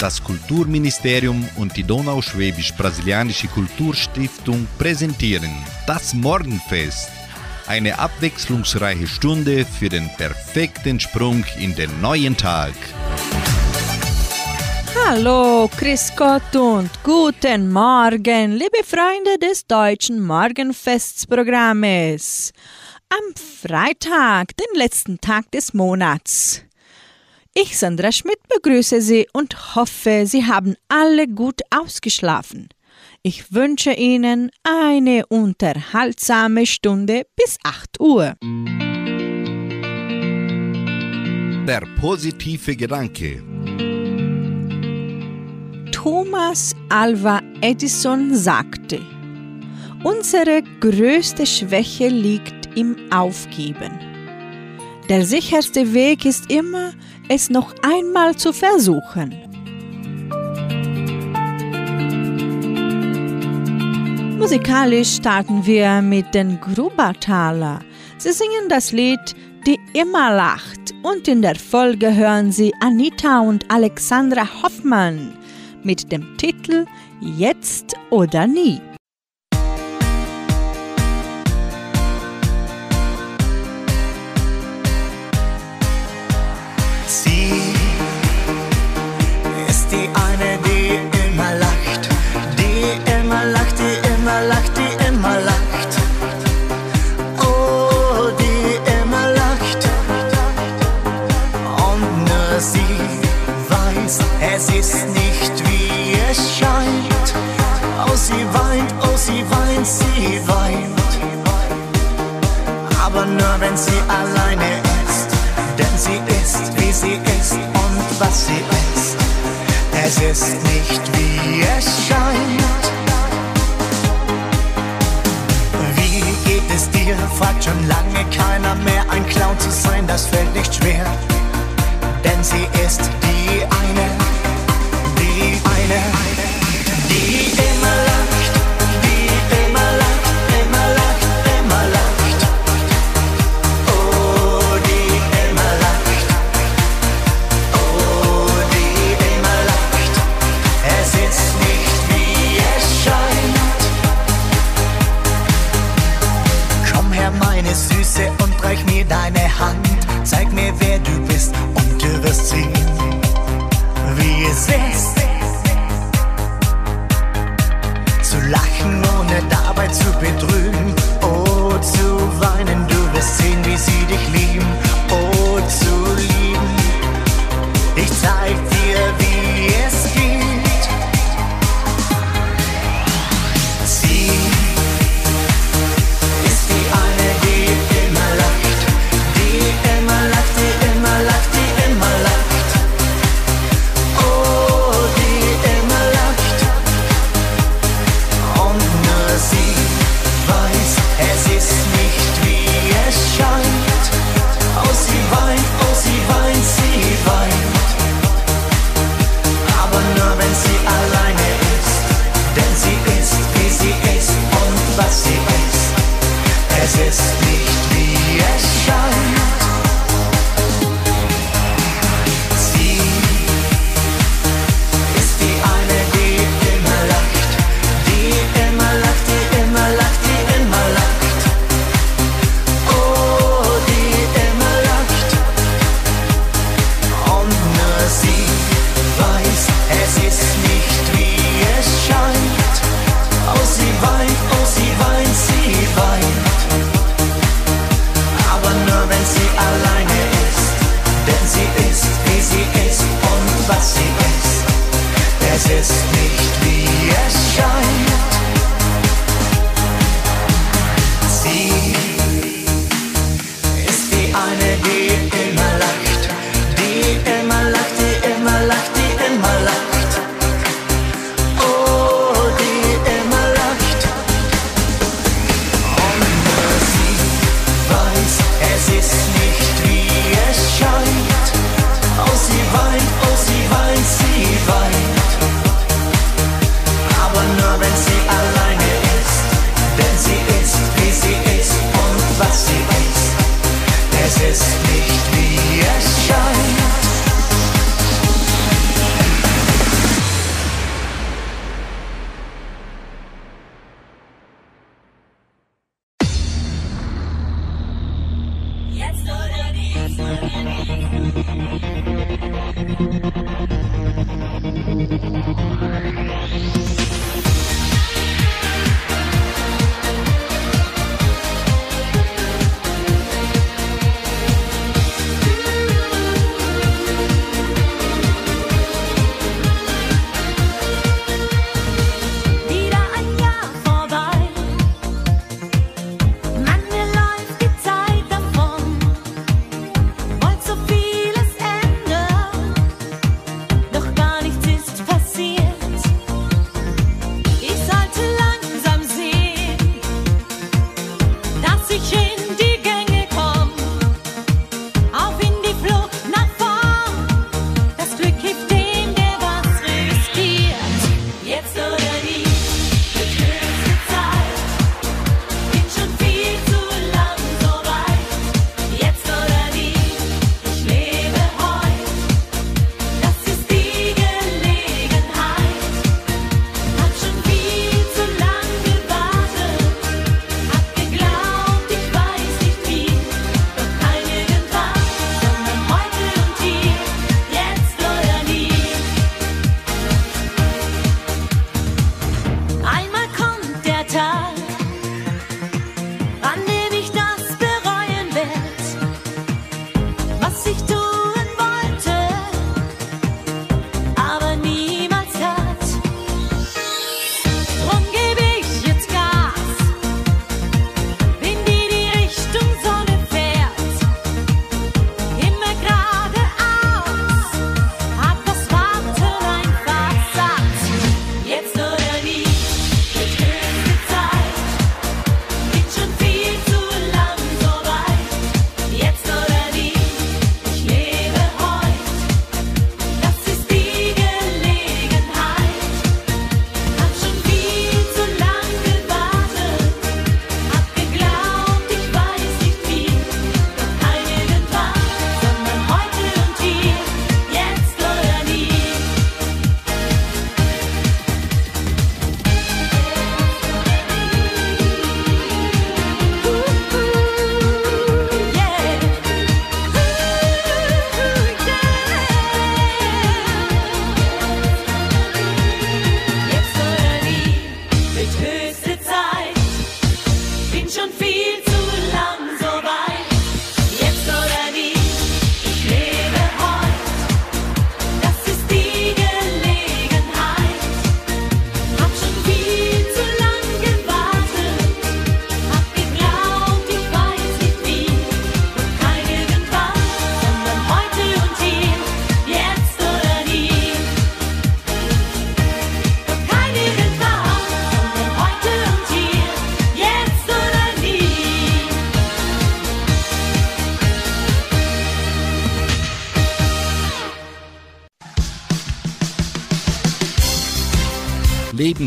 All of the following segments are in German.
Das Kulturministerium und die Donauschwäbisch-Brasilianische Kulturstiftung präsentieren das Morgenfest. Eine abwechslungsreiche Stunde für den perfekten Sprung in den neuen Tag. Hallo, Chris Gott und guten Morgen, liebe Freunde des deutschen Morgenfestsprogrammes. Am Freitag, den letzten Tag des Monats. Ich, Sandra Schmidt, begrüße Sie und hoffe, Sie haben alle gut ausgeschlafen. Ich wünsche Ihnen eine unterhaltsame Stunde bis 8 Uhr. Der positive Gedanke. Thomas Alva Edison sagte, unsere größte Schwäche liegt im Aufgeben. Der sicherste Weg ist immer, es noch einmal zu versuchen. Musikalisch starten wir mit den Grubertaler. Sie singen das Lied Die immer lacht und in der Folge hören Sie Anita und Alexandra Hoffmann mit dem Titel Jetzt oder nie. Sie ist die eine, die immer lacht, die immer lacht, die immer lacht, die immer lacht. Oh, die immer lacht. Und nur sie weiß, es ist nicht wie es scheint. Oh, sie weint, oh, sie weint, sie weint. Aber nur wenn sie alleine ist, denn sie ist, wie sie ist und was sie ist. Es ist nicht wie es scheint. Wie geht es dir? Fragt schon lange keiner mehr. Ein Clown zu sein, das fällt nicht schwer. Denn sie ist die eine, die eine, die immer deine Hand. Zeig mir, wer du bist, und du wirst sehen, wie es ist. Zu lachen, ohne dabei zu betrügen. Oh, zu weinen, du wirst sehen, wie sie dich lieben.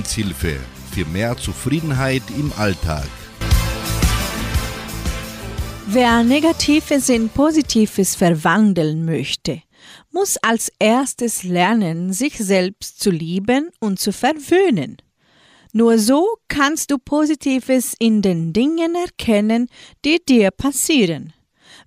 Lebenshilfe für mehr Zufriedenheit im Alltag. Wer Negatives in Positives verwandeln möchte, muss als erstes lernen, sich selbst zu lieben und zu verwöhnen. Nur so kannst du Positives in den Dingen erkennen, die dir passieren.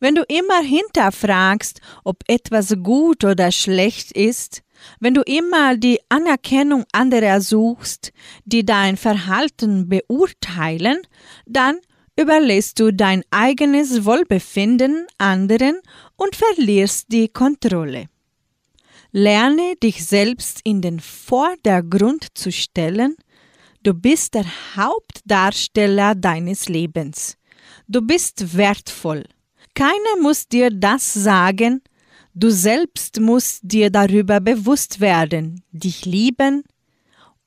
Wenn du immer hinterfragst, ob etwas gut oder schlecht ist, wenn du immer die Anerkennung anderer suchst, die dein Verhalten beurteilen, dann überlässt du dein eigenes Wohlbefinden anderen und verlierst die Kontrolle. Lerne dich selbst in den Vordergrund zu stellen. Du bist der Hauptdarsteller deines Lebens. Du bist wertvoll. Keiner muss dir das sagen, Du selbst musst dir darüber bewusst werden, dich lieben,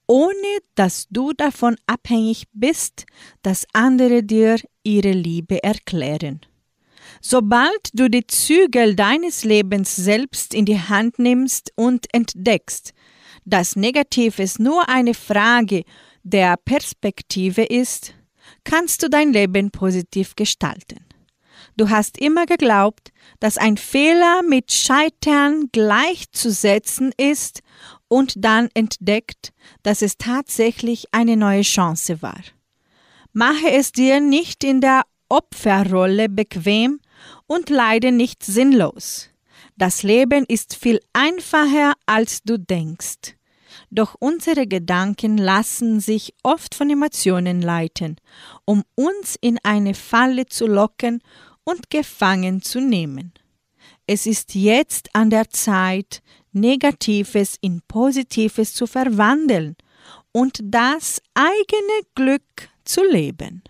ohne dass du davon abhängig bist, dass andere dir ihre Liebe erklären. Sobald du die Zügel deines Lebens selbst in die Hand nimmst und entdeckst, dass Negatives nur eine Frage der Perspektive ist, kannst du dein Leben positiv gestalten. Du hast immer geglaubt, dass ein Fehler mit Scheitern gleichzusetzen ist und dann entdeckt, dass es tatsächlich eine neue Chance war. Mache es dir nicht in der Opferrolle bequem, und leider nicht sinnlos. Das Leben ist viel einfacher, als du denkst. Doch unsere Gedanken lassen sich oft von Emotionen leiten, um uns in eine Falle zu locken und gefangen zu nehmen. Es ist jetzt an der Zeit, Negatives in Positives zu verwandeln und das eigene Glück zu leben.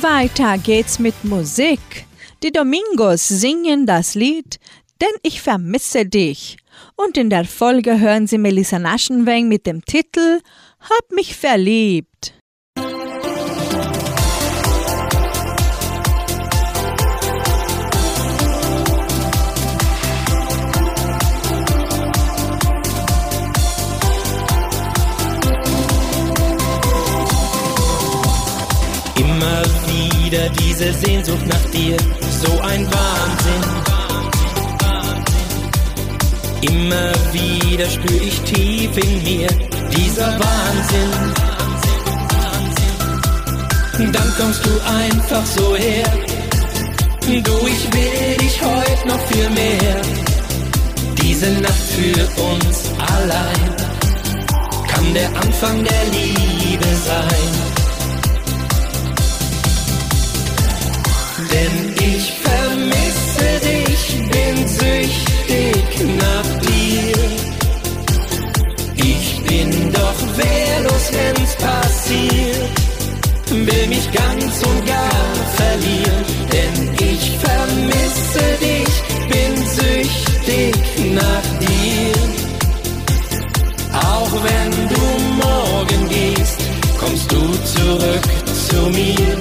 Weiter geht's mit Musik. Die Domingos singen das Lied Denn ich vermisse dich. Und in der Folge hören Sie Melissa Naschenweng mit dem Titel Hab mich verliebt. wieder diese Sehnsucht nach dir, so ein Wahnsinn. Immer wieder spür ich tief in mir dieser Wahnsinn. Dann kommst du einfach so her. Du, ich will dich heute noch viel mehr. Diese Nacht für uns allein kann der Anfang der Liebe sein. denn ich vermisse dich, bin süchtig nach wehrlos, wenn's passiert, will mich ganz und gar verlieren, denn ich vermisse dich, bin süchtig nach dir. Auch wenn du morgen gehst, kommst du zurück zu mir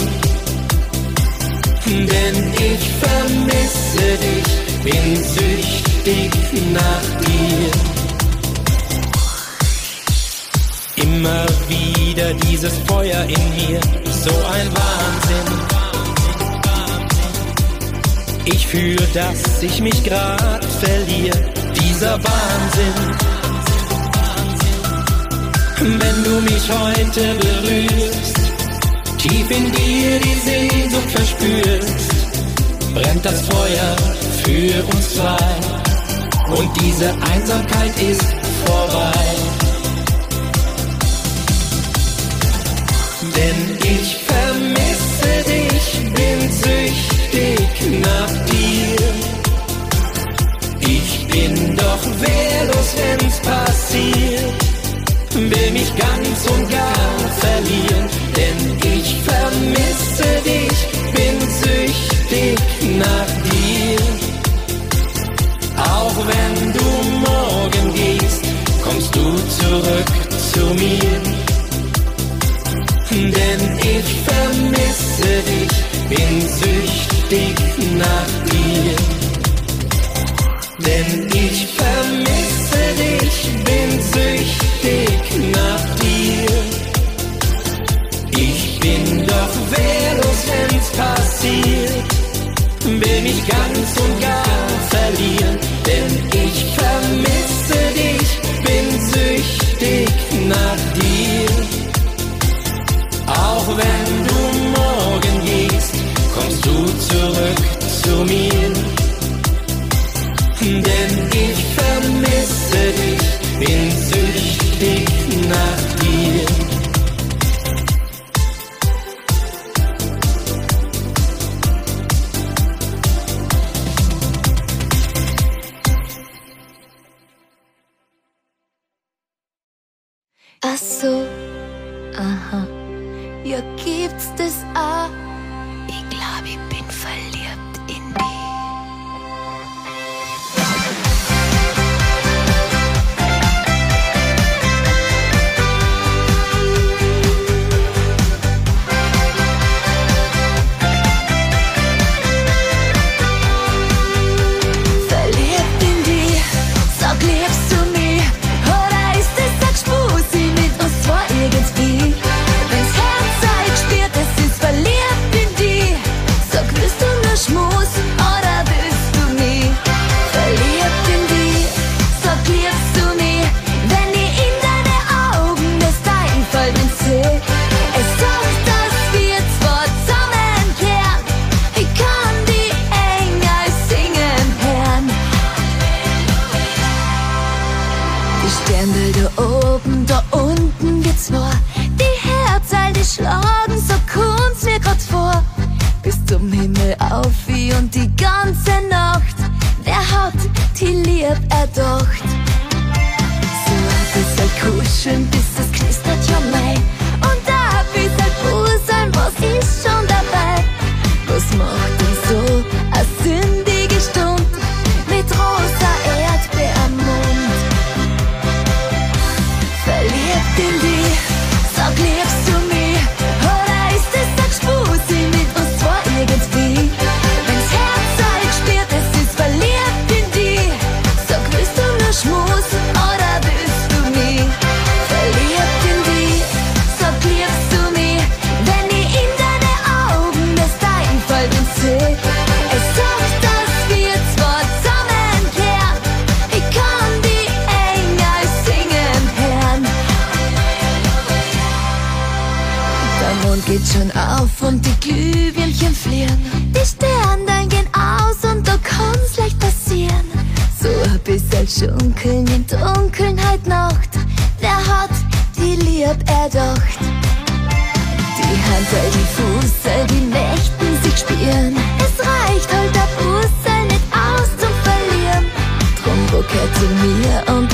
denn ich vermisse dich, bin süchtig nach dir. Immer wieder dieses Feuer in mir, so ein Wahnsinn. Ich fühle, dass ich mich grad verliere, dieser Wahnsinn. Wenn du mich heute berührst, tief in dir die Sehnsucht verspürst, brennt das Feuer für uns zwei und diese Einsamkeit ist vorbei. Denn ich vermisse dich, bin süchtig nach dir. Ich bin doch wehrlos, wenn's passiert will mich ganz und gar verlieren, denn ich vermisse dich, bin süchtig nach dir. Auch wenn du morgen gehst, kommst du zurück zu mir. Denn ich vermisse dich, bin süchtig nach dir. Denn ich vermisse dich, bin süchtig nach dir. Ich bin doch wehrlos, wenn's passiert, will mich ganz und gar verlieren, denn ich vermisse Ach so, aha, ja gibt's das auch. Ich passion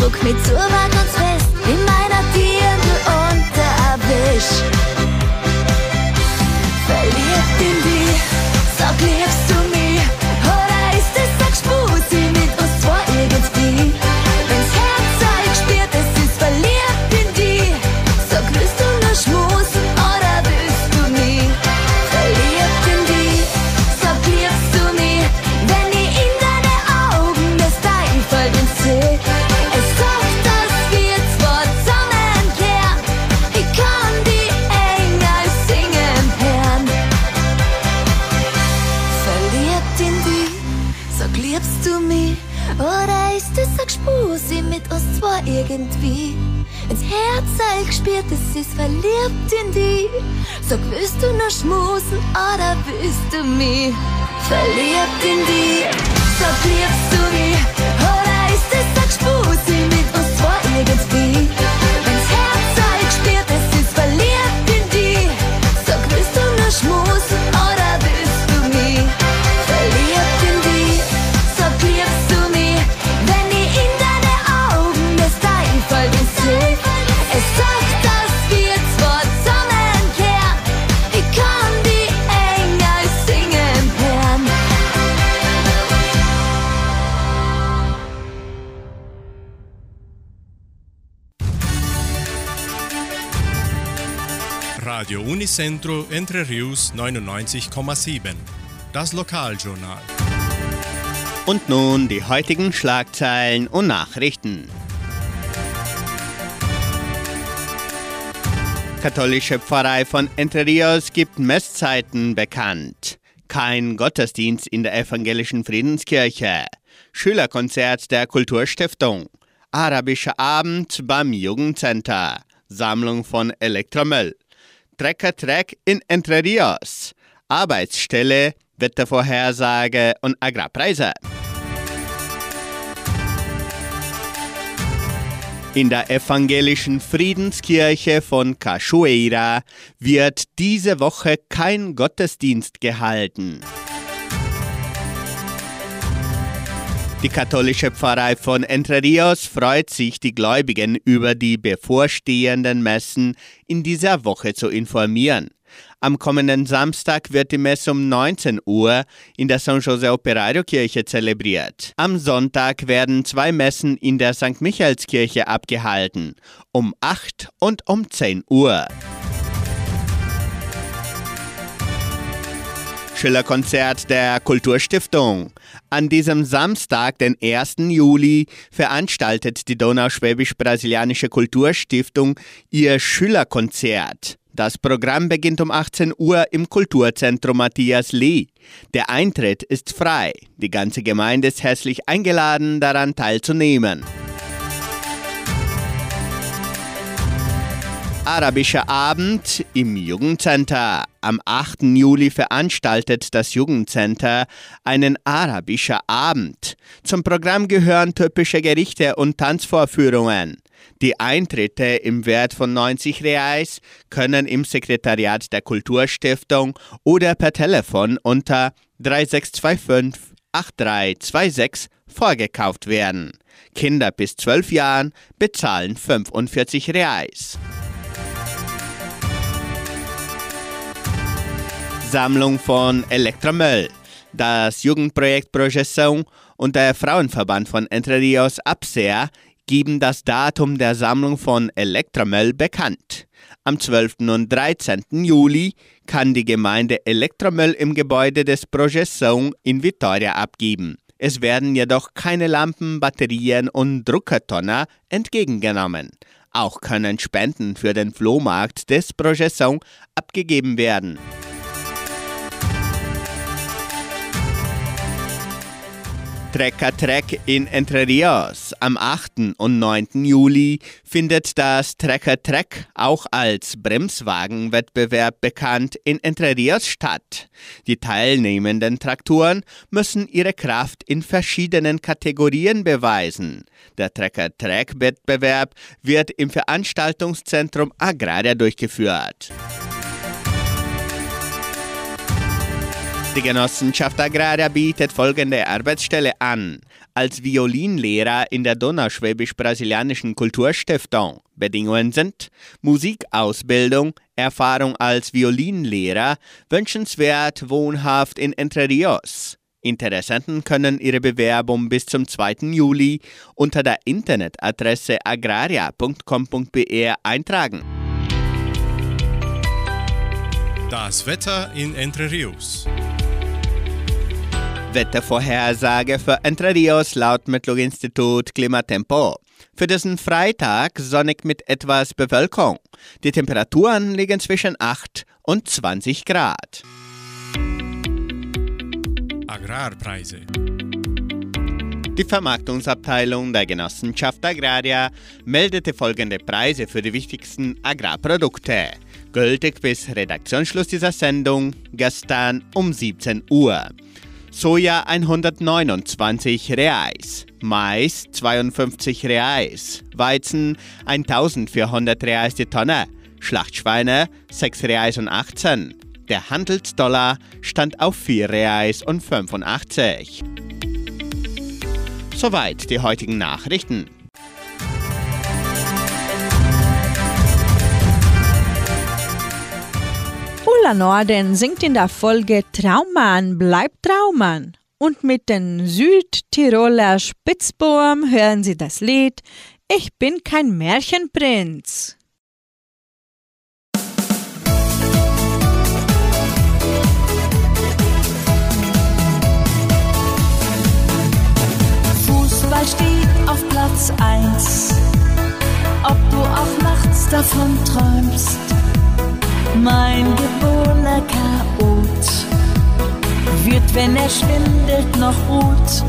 Guck mir zu, was Unicentro Entre Rios 99,7. Das Lokaljournal. Und nun die heutigen Schlagzeilen und Nachrichten. Katholische Pfarrei von Entre Rios gibt Messzeiten bekannt. Kein Gottesdienst in der evangelischen Friedenskirche. Schülerkonzert der Kulturstiftung. Arabischer Abend beim Jugendcenter. Sammlung von Elektromüll. Treckertreck in Entre Rios. Arbeitsstelle, Wettervorhersage und Agrarpreise. In der evangelischen Friedenskirche von Cachoeira wird diese Woche kein Gottesdienst gehalten. Die katholische Pfarrei von Entre Rios freut sich, die Gläubigen über die bevorstehenden Messen in dieser Woche zu informieren. Am kommenden Samstag wird die Messe um 19 Uhr in der San Jose Operario Kirche zelebriert. Am Sonntag werden zwei Messen in der St. Michaelskirche abgehalten, um 8 und um 10 Uhr. Schillerkonzert der Kulturstiftung. An diesem Samstag, den 1. Juli, veranstaltet die Donauschwäbisch-Brasilianische Kulturstiftung ihr Schillerkonzert. Das Programm beginnt um 18 Uhr im Kulturzentrum Matthias Lee. Der Eintritt ist frei. Die ganze Gemeinde ist herzlich eingeladen, daran teilzunehmen. Arabischer Abend im Jugendcenter. Am 8. Juli veranstaltet das Jugendcenter einen Arabischer Abend. Zum Programm gehören typische Gerichte und Tanzvorführungen. Die Eintritte im Wert von 90 Reais können im Sekretariat der Kulturstiftung oder per Telefon unter 3625 8326 vorgekauft werden. Kinder bis 12 Jahren bezahlen 45 Reais. Sammlung von Elektromüll. Das Jugendprojekt Projeção und der Frauenverband von Entre Rios Abser geben das Datum der Sammlung von Elektromüll bekannt. Am 12. und 13. Juli kann die Gemeinde Elektromüll im Gebäude des Projeção in Vitoria abgeben. Es werden jedoch keine Lampen, Batterien und Druckertonner entgegengenommen. Auch können Spenden für den Flohmarkt des Projeção abgegeben werden. Trecker Trek in Entre Rios. Am 8. und 9. Juli findet das Trecker Trek, auch als Bremswagenwettbewerb bekannt, in Entre Rios statt. Die teilnehmenden Traktoren müssen ihre Kraft in verschiedenen Kategorien beweisen. Der Trecker Trek Wettbewerb wird im Veranstaltungszentrum Agraria durchgeführt. Die Genossenschaft Agraria bietet folgende Arbeitsstelle an. Als Violinlehrer in der Donauschwäbisch-Brasilianischen Kulturstiftung. Bedingungen sind Musikausbildung, Erfahrung als Violinlehrer, wünschenswert wohnhaft in Entre Rios. Interessenten können ihre Bewerbung bis zum 2. Juli unter der Internetadresse agraria.com.br eintragen. Das Wetter in Entre Rios. Wettervorhersage für Entre Rios laut Metlog-Institut Klimatempo. Für diesen Freitag sonnig mit etwas Bewölkung. Die Temperaturen liegen zwischen 8 und 20 Grad. Agrarpreise. Die Vermarktungsabteilung der Genossenschaft Agraria meldete folgende Preise für die wichtigsten Agrarprodukte. Gültig bis Redaktionsschluss dieser Sendung gestern um 17 Uhr. Soja 129 Reais, Mais 52 Reais, Weizen 1400 Reais die Tonne, Schlachtschweine 6 Reais und 18. Der Handelsdollar stand auf 4 Reais und 85. Soweit die heutigen Nachrichten. Ulla Norden singt in der Folge Traummann bleibt Traummann. Und mit den Südtiroler Spitzbohm hören Sie das Lied Ich bin kein Märchenprinz. Fußball steht auf Platz 1. Ob du auch nachts davon träumst, mein geborener Chaot wird, wenn er schwindelt, noch ruht.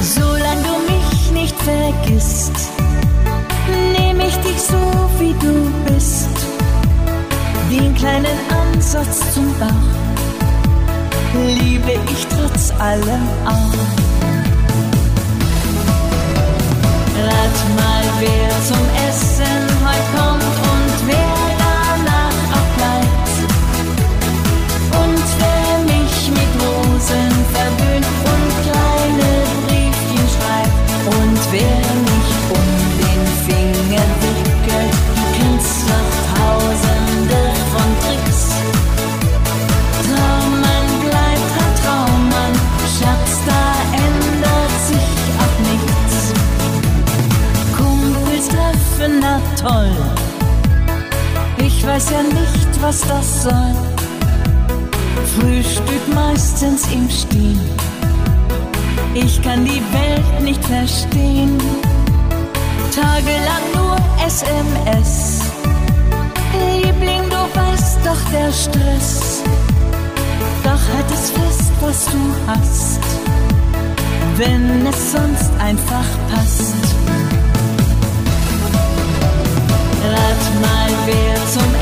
Solange du mich nicht vergisst, nehme ich dich so, wie du bist. Den kleinen Ansatz zum Bauch liebe ich trotz allem auch. Rat mal, wer zum Essen heute kommt weiß ja nicht, was das soll. Frühstück meistens im Stehen. Ich kann die Welt nicht verstehen. Tagelang nur SMS. Liebling, du weißt doch der Stress. Doch halt es fest, was du hast, wenn es sonst einfach passt. Rat mal, wer zum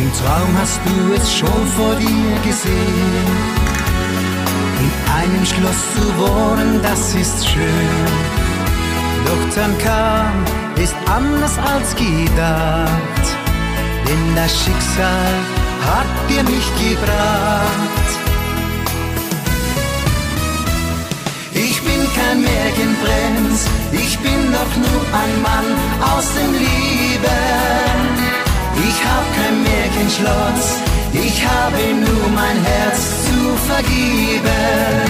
Im Traum hast du es schon vor dir gesehen. In einem Schloss zu wohnen, das ist schön. Doch dann kam es anders als gedacht, denn das Schicksal hat dir mich gebracht. Ich bin kein Märchenprinz, ich bin doch nur ein Mann aus dem Leben. Ich hab kein Märchenschloss, ich habe nur mein Herz zu vergeben.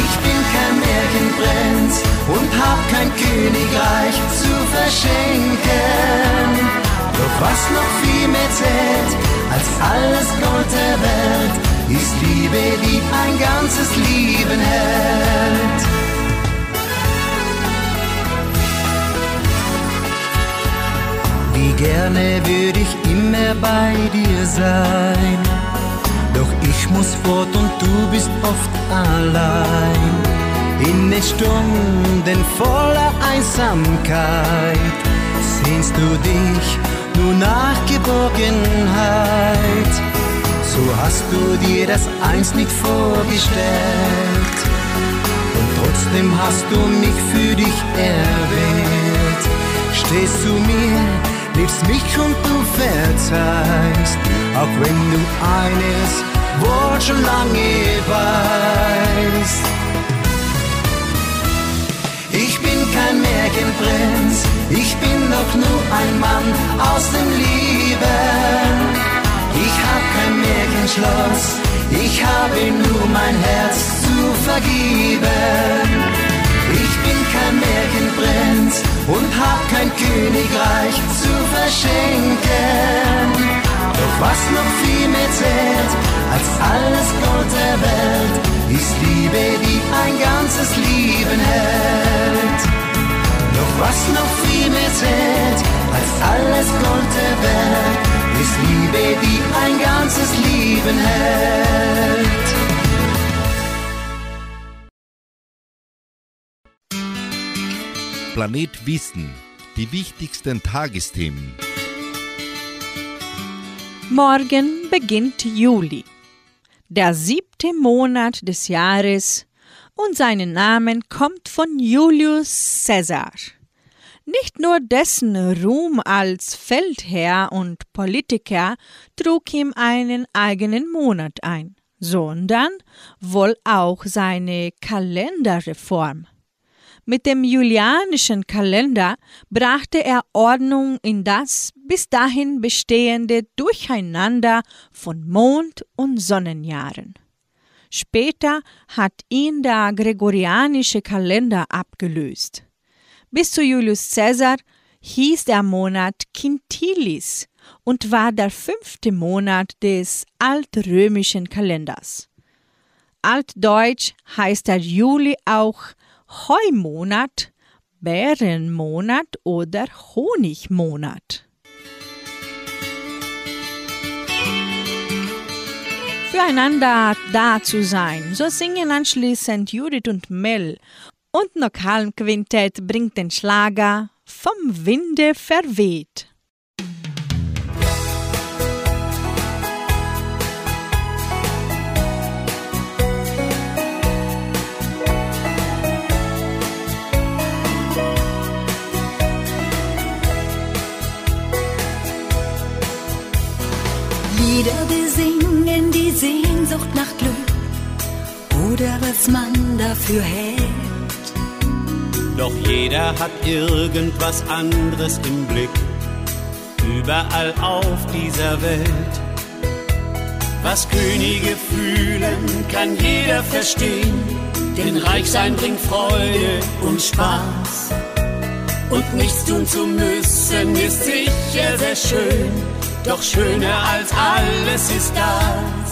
Ich bin kein Märchenprinz und hab kein Königreich zu verschenken. Doch was noch viel mehr zählt als alles Gold der Welt, ist Liebe, die ein ganzes Leben hält. Wie gerne würde ich immer bei dir sein. Doch ich muss fort und du bist oft allein. In den Stunden voller Einsamkeit sehnst du dich nur nach Geborgenheit. So hast du dir das einst nicht vorgestellt. Und trotzdem hast du mich für dich erwählt. Stehst zu mir, liebst mich und du verzeihst, auch wenn du eines Wort schon lange weißt. Ich bin kein Märchenprinz, ich bin doch nur ein Mann aus dem Leben. Ich hab kein Märchenschloss, ich habe nur mein Herz zu vergeben. Ich bin kein Märchenprinz und hab kein Königreich zu verschenken. Doch was noch viel mehr zählt als alles Gold der Welt, ist Liebe, die ein ganzes Leben hält. Doch was noch viel mehr zählt als alles Gold der Welt, ist Liebe, die ein ganzes Leben hält. Planet Wissen. Die wichtigsten Tagesthemen. Morgen beginnt Juli, der siebte Monat des Jahres, und sein Name kommt von Julius Caesar. Nicht nur dessen Ruhm als Feldherr und Politiker trug ihm einen eigenen Monat ein, sondern wohl auch seine Kalenderreform. Mit dem julianischen Kalender brachte er Ordnung in das bis dahin bestehende Durcheinander von Mond- und Sonnenjahren. Später hat ihn der gregorianische Kalender abgelöst. Bis zu Julius Caesar hieß der Monat Quintilis und war der fünfte Monat des altrömischen Kalenders. Altdeutsch heißt der Juli auch Heumonat, Bärenmonat oder Honigmonat. Füreinander da zu sein, so singen anschließend Judith und Mel und Nokalmquintett bringt den Schlager vom Winde verweht. Lieder besingen die Sehnsucht nach Glück oder was man dafür hält. Doch jeder hat irgendwas anderes im Blick, überall auf dieser Welt. Was Könige fühlen, kann jeder verstehen, denn Reichsein bringt Freude und Spaß. Und nichts tun zu müssen ist sicher sehr schön, doch schöner als alles ist das.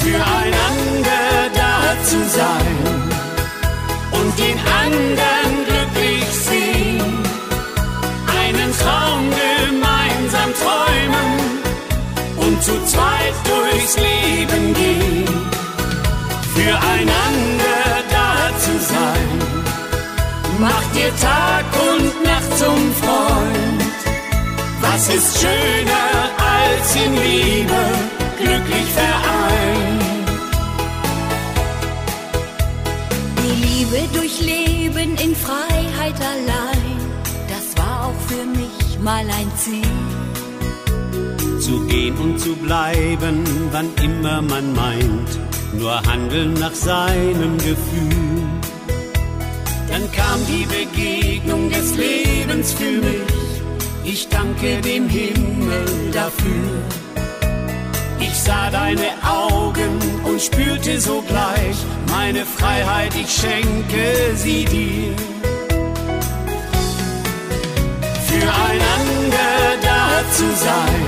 Füreinander da zu sein und den anderen glücklich sehen. Einen Traum gemeinsam träumen und zu zweit durchs Leben gehen. Füreinander da zu sein macht dir Tag und Nacht zum Freund. Was ist schöner als in Liebe glücklich vereint? Die Liebe durchleben in Freiheit allein, das war auch für mich mal ein Ziel. Zu gehen und zu bleiben, wann immer man meint, nur handeln nach seinem Gefühl. Dann kam die Begegnung des Lebens für mich. Ich danke dem Himmel dafür. Ich sah deine Augen und spürte sogleich meine Freiheit, ich schenke sie dir. Füreinander da zu sein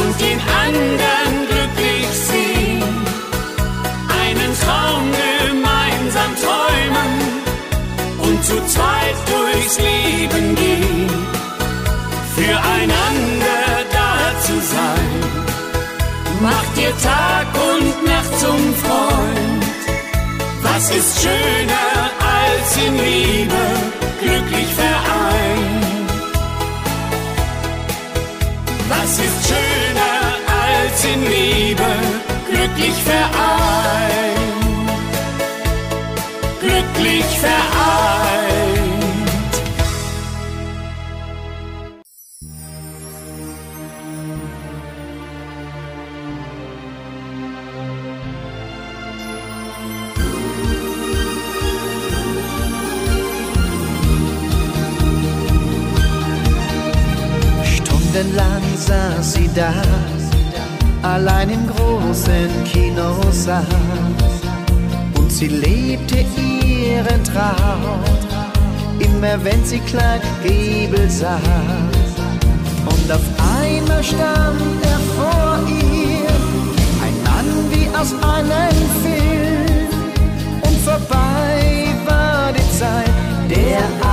und den anderen glücklich sehen, einen Traum gemeinsam träumen und zu zweit durchs Leben gehen, füreinander da zu sein. Macht dir Tag und Nacht zum Freund. Was ist schöner als in Liebe glücklich vereint? Was ist schöner als in Liebe glücklich vereint? Glücklich vereint. Stundenlang saß sie da, allein im großen Kinosaal. Und sie lebte ihren Traum, immer wenn sie Clark Gable sah. Und auf einmal stand er vor ihr, ein Mann wie aus einem Film. Und vorbei war die Zeit der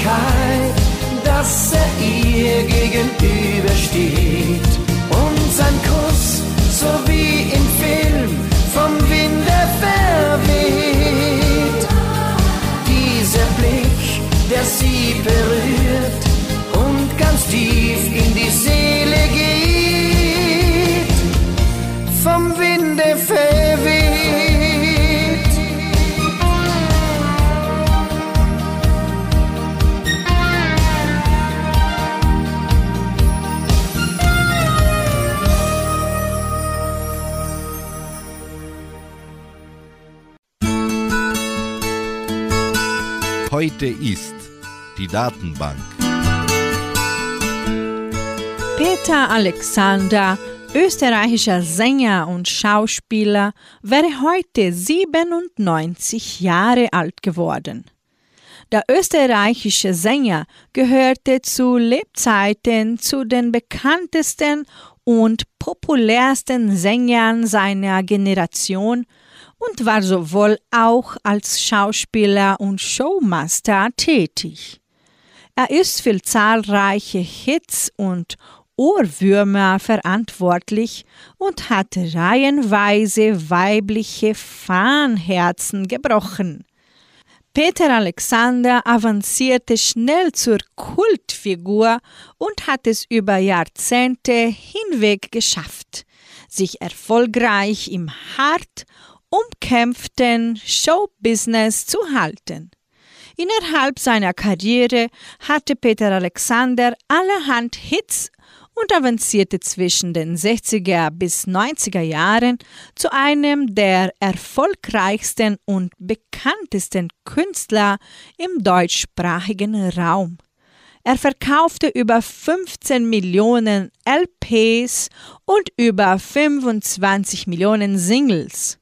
Wirklichkeit, dass er ihr gegenübersteht. Und sein Kuss, Heute ist die Datenbank. Peter Alexander, österreichischer Sänger und Schauspieler, wäre heute 97 Jahre alt geworden. Der österreichische Sänger gehörte zu Lebzeiten zu den bekanntesten und populärsten Sängern seiner Generation und war sowohl auch als Schauspieler und Showmaster tätig. Er ist für zahlreiche Hits und Ohrwürmer verantwortlich und hat reihenweise weibliche Fanherzen gebrochen. Peter Alexander avancierte schnell zur Kultfigur und hat es über Jahrzehnte hinweg geschafft, sich erfolgreich im hart umkämpften Showbusiness zu halten. Innerhalb seiner Karriere hatte Peter Alexander allerhand Hits und avancierte zwischen den 60er bis 90er Jahren zu einem der erfolgreichsten und bekanntesten Künstler im deutschsprachigen Raum. Er verkaufte über 15 Millionen LPs und über 25 Millionen Singles.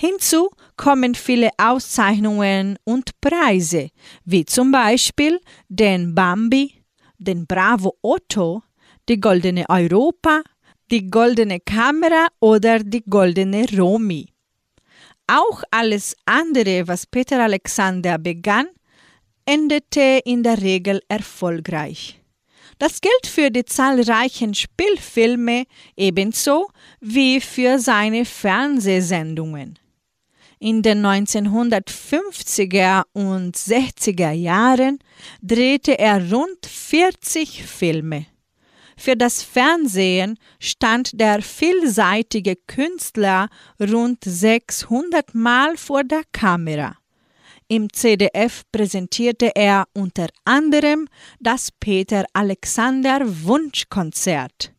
Hinzu kommen viele Auszeichnungen und Preise, wie zum Beispiel den Bambi, den Bravo Otto, die Goldene Europa, die Goldene Kamera oder die Goldene Romi. Auch alles andere, was Peter Alexander begann, endete in der Regel erfolgreich. Das gilt für die zahlreichen Spielfilme ebenso wie für seine Fernsehsendungen. In den 1950er und 60er Jahren drehte er rund 40 Filme. Für das Fernsehen stand der vielseitige Künstler rund 600 Mal vor der Kamera. Im CDF präsentierte er unter anderem das Peter Alexander Wunschkonzert.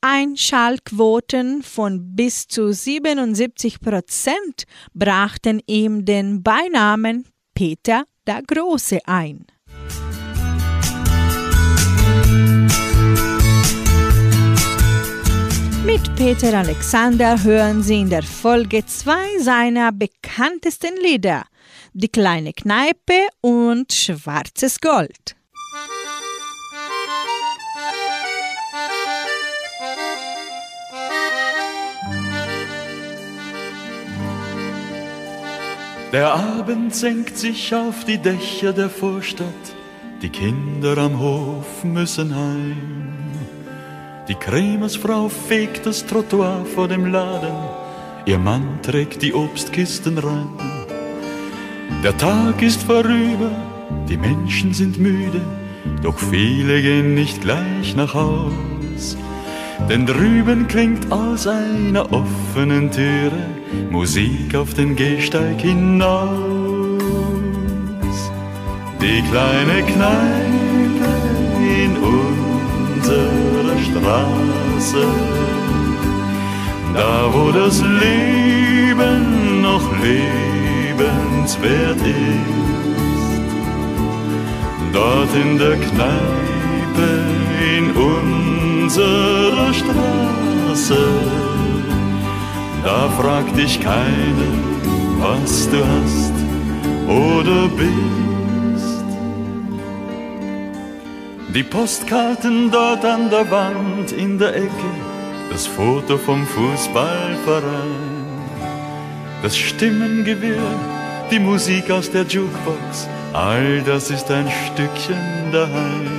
Einschaltquoten von bis zu 77 Prozent brachten ihm den Beinamen Peter der Große ein. Mit Peter Alexander hören Sie in der Folge zwei seiner bekanntesten Lieder, Die kleine Kneipe und Schwarzes Gold. Der Abend senkt sich auf die Dächer der Vorstadt, die Kinder am Hof müssen heim. Die Krämersfrau fegt das Trottoir vor dem Laden, ihr Mann trägt die Obstkisten rein. Der Tag ist vorüber, die Menschen sind müde, doch viele gehen nicht gleich nach Haus. Denn drüben klingt aus einer offenen Türe Musik auf den Gehsteig hinaus. Die kleine Kneipe in unserer Straße, da wo das Leben noch lebenswert ist, dort in der Kneipe in unserer Straße da fragt dich keiner, was du hast oder bist. Die Postkarten dort an der Wand in der Ecke, das Foto vom Fußballverein, das Stimmengewirr, die Musik aus der Jukebox, all das ist ein Stückchen daheim.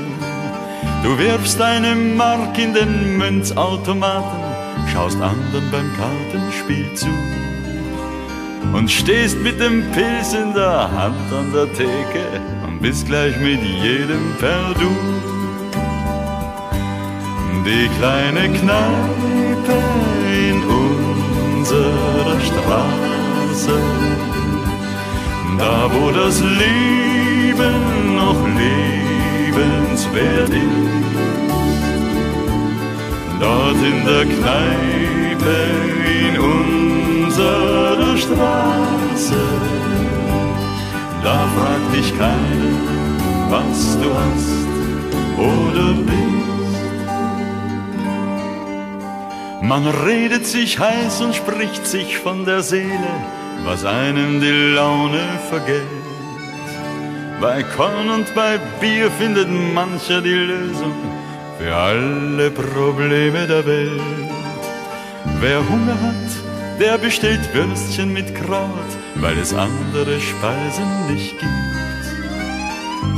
Du wirfst eine Mark in den Münzautomaten, schaust anderen beim Kartenspiel zu und stehst mit dem Pilz in der Hand an der Theke und bist gleich mit jedem per Du. Die kleine Kneipe in unserer Straße, da wo das noch lebenswert ist dort in der Kneipe in unserer Straße. Da fragt dich keiner, was du hast oder bist. Man redet sich heiß und spricht sich von der Seele, was einem die Laune vergeht. Bei Korn und bei Bier findet mancher die Lösung für alle Probleme der Welt. Wer Hunger hat, der bestellt Würstchen mit Kraut, weil es andere Speisen nicht gibt.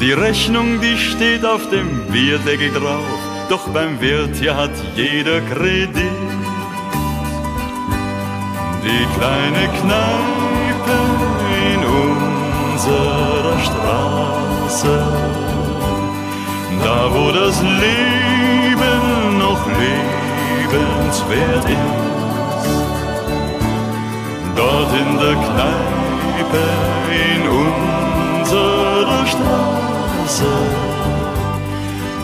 Die Rechnung, die steht auf dem Bierdeckel drauf, doch beim Wirt hier hat jeder Kredit. Die kleine Kneipe in unserer Straße, da wo das Leben noch lebenswert ist. Dort in der Kneipe in unserer Straße,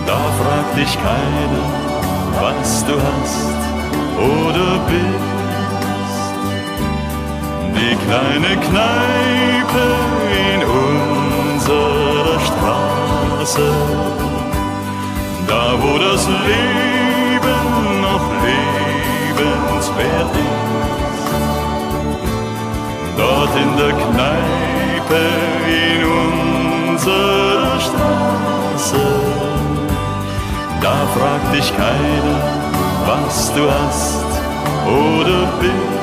da fragt dich keiner, was du hast oder bist. Die kleine Kneipe Straße, da wo das Leben noch lebenswert ist. Dort in der Kneipe in unserer Straße, da fragt dich keiner, was du hast oder bist.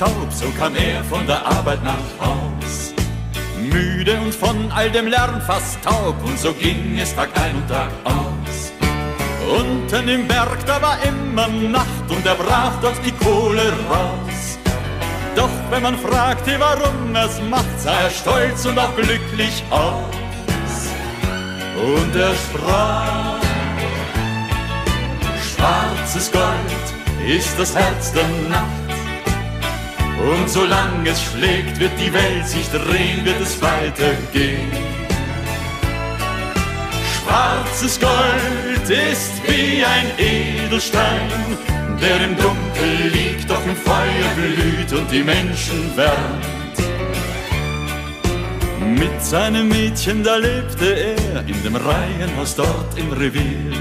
Kohlenstaub, so kam er von der Arbeit nach Haus. Müde und von all dem Lärm fast taub, und so ging es Tag ein und Tag aus. Unten im Berg, da war immer Nacht, und er brach dort die Kohle raus. Doch wenn man fragte, warum er's macht, sah er stolz und auch glücklich aus. Und er sprach, schwarzes Gold ist das Herz der Nacht. Und solange es schlägt, wird die Welt sich drehen, wird es weitergehen. Schwarzes Gold ist wie ein Edelstein, der im Dunkel liegt, doch im Feuer blüht und die Menschen wärmt. Mit seinem Mädchen, da lebte er in dem Reihenhaus dort im Revier.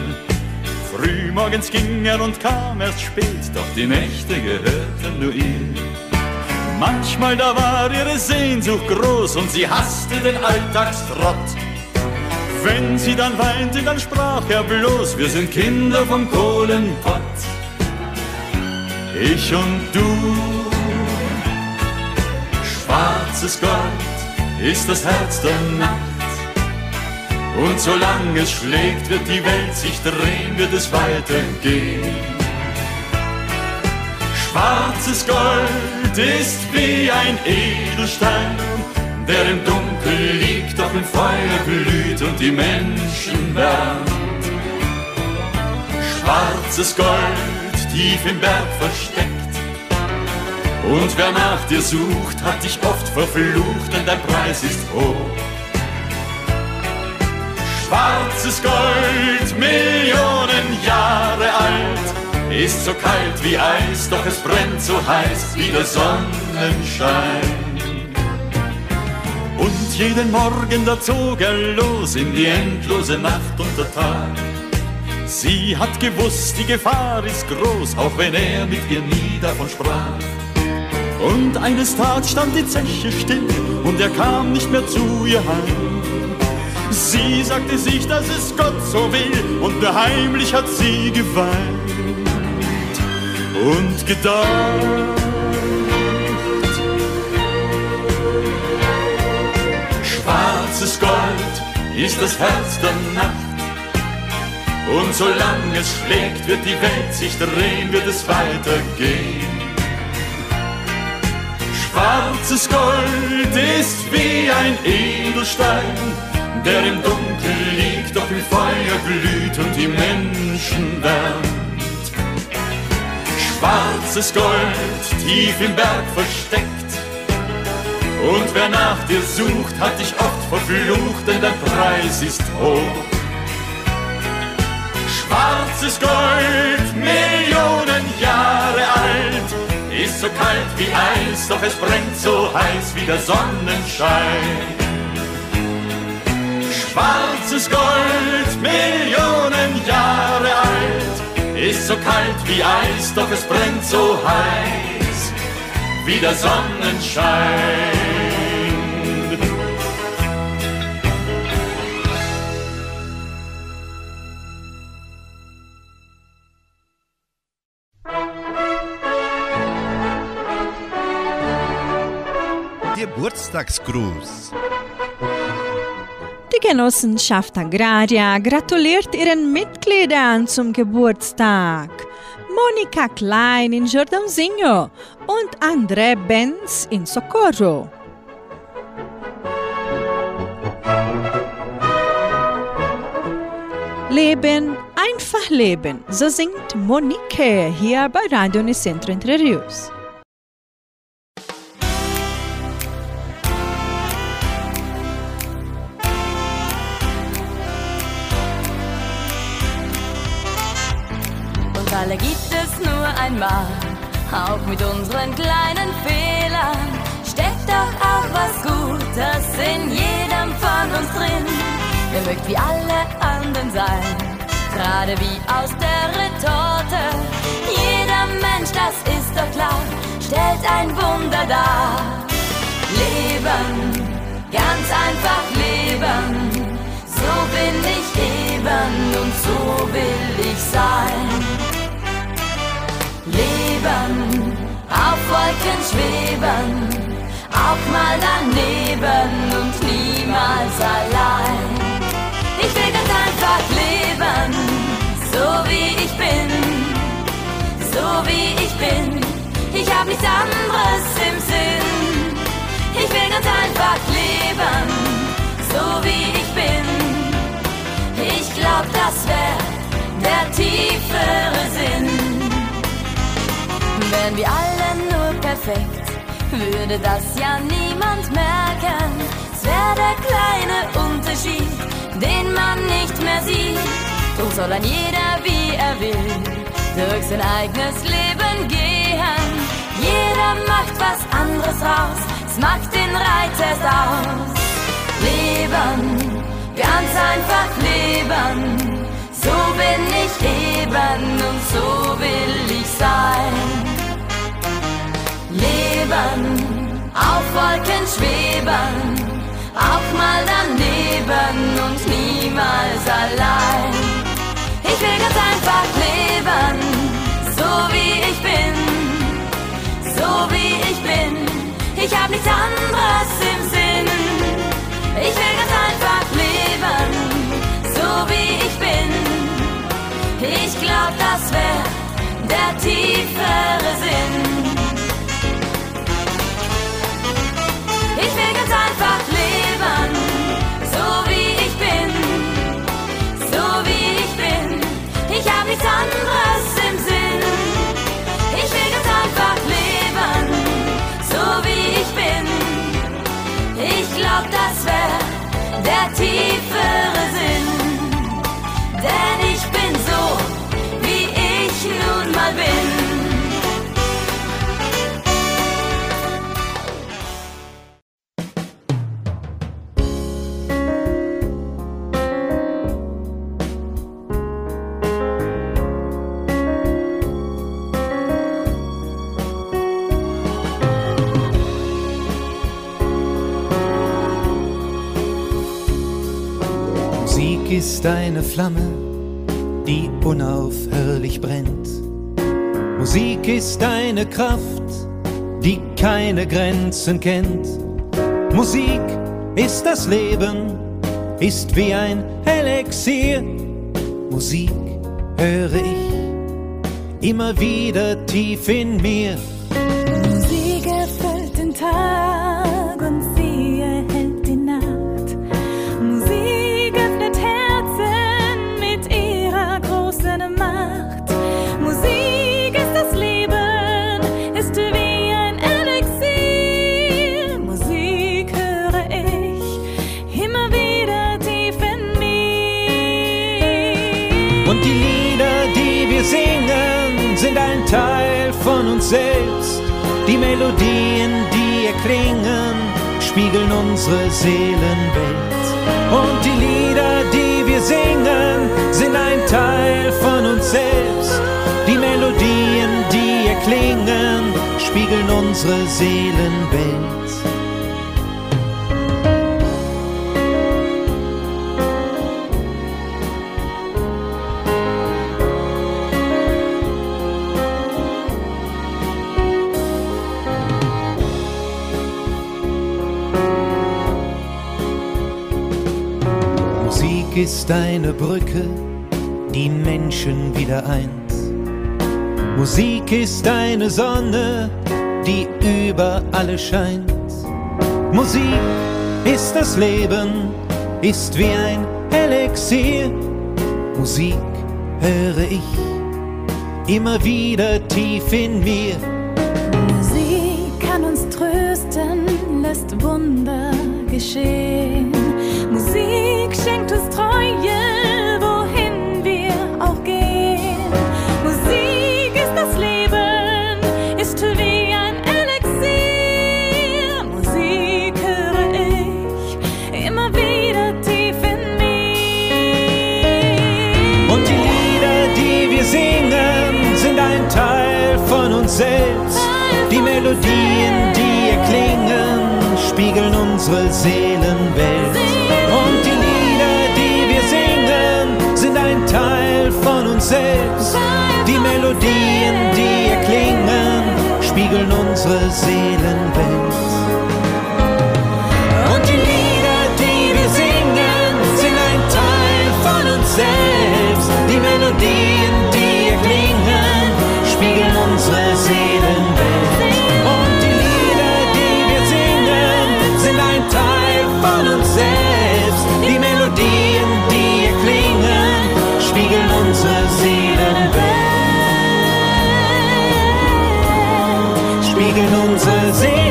Frühmorgens ging er und kam erst spät, doch die Nächte gehörten nur ihr. Manchmal da war ihre Sehnsucht groß und sie hasste den Alltagstrott. Wenn sie dann weinte, dann sprach er bloß, wir sind Kinder vom Kohlenpott. Ich und du, schwarzes Gold ist das Herz der Nacht. Und solange es schlägt, wird die Welt sich drehen, wird es weitergehen. Schwarzes Gold ist wie ein Edelstein, der im Dunkel liegt, doch im Feuer glüht und die Menschen wärmt. Schwarzes Gold, tief im Berg versteckt. Und wer nach dir sucht, hat dich oft verflucht, denn dein Preis ist hoch. Schwarzes Gold, Millionen Jahre alt, ist so kalt wie Eis, doch es brennt so heiß wie der Sonnenschein. Und jeden Morgen da zog er los in die endlose Nacht und der Tag. Sie hat gewusst, die Gefahr ist groß, auch wenn er mit ihr nie davon sprach. Und eines Tages stand die Zeche still und er kam nicht mehr zu ihr heim. Sie sagte sich, dass es Gott so will und nur heimlich hat sie geweint und gedacht. Schwarzes Gold ist das Herz der Nacht. Und solange es schlägt, wird die Welt sich drehen, wird es weitergehen. Schwarzes Gold ist wie ein Edelstein, der im Dunkel liegt, doch wie Feuer glüht und die Menschen wärmt. Schwarzes Gold, tief im Berg versteckt. Und wer nach dir sucht, hat dich oft verflucht, denn der Preis ist hoch. Schwarzes Gold, Millionen Jahre alt, ist so kalt wie Eis, doch es brennt so heiß wie der Sonnenschein. Schwarzes Gold, Millionen Jahre alt, ist so kalt wie Eis, doch es brennt so heiß wie der Sonnenschein. Geburtstagsgruß. Die Genossenschaft Agraria gratuliert ihren Mitgliedern zum Geburtstag. Monika Klein in Jordãozinho und André Benz in Socorro. Leben, einfach leben, so singt Monique hier bei Radio Unicentro Entre Rios. Alle gibt es nur einmal, auch mit unseren kleinen Fehlern. Steckt doch auch was Gutes in jedem von uns drin. Ihr mögt wie alle anderen sein, gerade wie aus der Retorte. Jeder Mensch, das ist doch klar, stellt ein Wunder dar. Leben, ganz einfach leben, so bin ich eben und so will ich sein. Leben, auf Wolken schweben, auch mal daneben und niemals allein. Ich will ganz einfach leben, so wie ich bin, so wie ich bin. Ich hab nichts anderes im Sinn. Ich will ganz einfach leben, so wie ich bin. Ich glaub, das wär der tiefere Sinn. Wären wir alle nur perfekt, würde das ja niemand merken. Es wäre der kleine Unterschied, den man nicht mehr sieht. Drum soll ein jeder, wie er will, durch sein eigenes Leben gehen. Jeder macht was anderes raus, es macht den Reiz erst aus. Leben, ganz einfach leben, so bin ich eben und so will ich sein. Leben, auf Wolken schweben, auch mal daneben und niemals allein. Ich will ganz einfach leben, so wie ich bin, so wie ich bin. Ich hab nichts anderes im Sinn. Ich will ganz einfach leben, so wie ich bin. Ich glaub, das wär der tiefere Ist eine Flamme, die unaufhörlich brennt. Musik ist eine Kraft, die keine Grenzen kennt. Musik ist das Leben, ist wie ein Elixier. Musik höre ich immer wieder tief in mir. Musik erfüllt den Tag Und die Lieder, die wir singen, sind ein Teil von uns selbst. Die Melodien, die erklingen, spiegeln unsere Seelenwelt. Und die Lieder, die wir singen, sind ein Teil von uns selbst. Die Melodien, die erklingen, spiegeln unsere Seelenwelt. Ist eine Brücke, die Menschen wieder eint. Musik ist eine Sonne, die über alle scheint. Musik ist das Leben, ist wie ein Elixier. Musik höre ich immer wieder tief in mir. Musik kann uns trösten, lässt Wunder geschehen. Unsere Seelenwelt. Und die Lieder, die wir singen, sind ein Teil von uns selbst. Die Melodien, die erklingen, spiegeln unsere Seelenwelt. Und Spiegeln unsere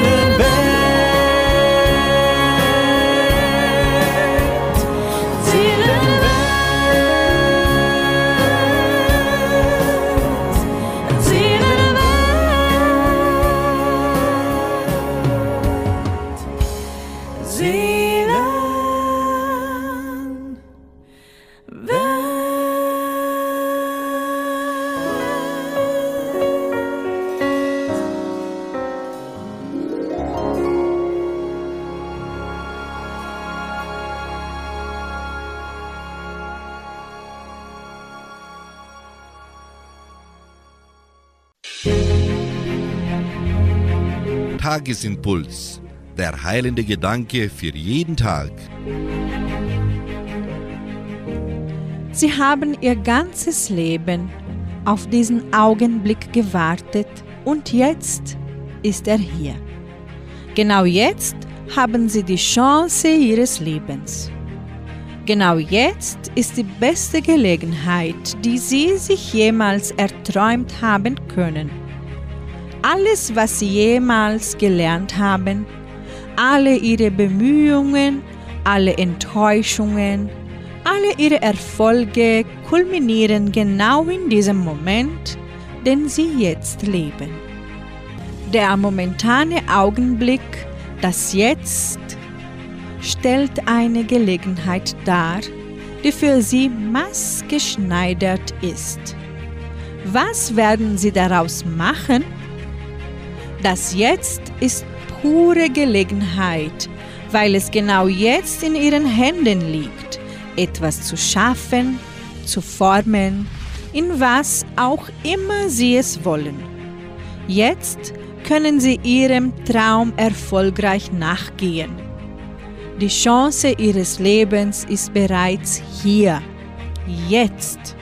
Tagesimpuls. Der heilende Gedanke für jeden Tag. Sie haben ihr ganzes Leben auf diesen Augenblick gewartet und jetzt ist er hier. Genau jetzt haben Sie die Chance Ihres Lebens. Genau jetzt ist die beste Gelegenheit, die Sie sich jemals erträumt haben können. Alles, was Sie jemals gelernt haben, alle Ihre Bemühungen, alle Enttäuschungen, alle Ihre Erfolge kulminieren genau in diesem Moment, den Sie jetzt leben. Der momentane Augenblick, das Jetzt, stellt eine Gelegenheit dar, die für Sie maßgeschneidert ist. Was werden Sie daraus machen? Das Jetzt ist pure Gelegenheit, weil es genau jetzt in Ihren Händen liegt, etwas zu schaffen, zu formen, in was auch immer Sie es wollen. Jetzt können Sie Ihrem Traum erfolgreich nachgehen. Die Chance Ihres Lebens ist bereits hier, jetzt.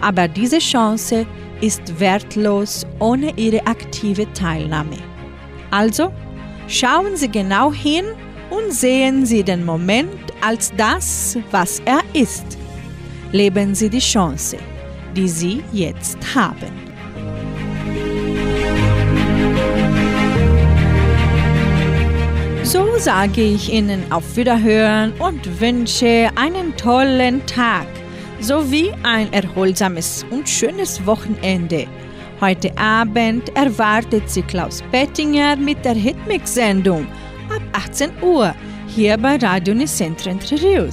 Aber diese Chance ist wertlos ohne Ihre aktive Teilnahme. Also schauen Sie genau hin und sehen Sie den Moment als das, was er ist. Leben Sie die Chance, die Sie jetzt haben. So sage ich Ihnen auf Wiederhören und wünsche einen tollen Tag sowie ein erholsames und schönes Wochenende. Heute Abend erwartet Sie Klaus Bettinger mit der Hitmix-Sendung ab 18 Uhr hier bei Radio Nicentro Entre.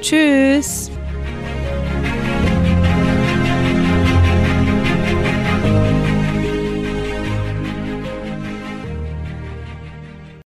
Tschüss!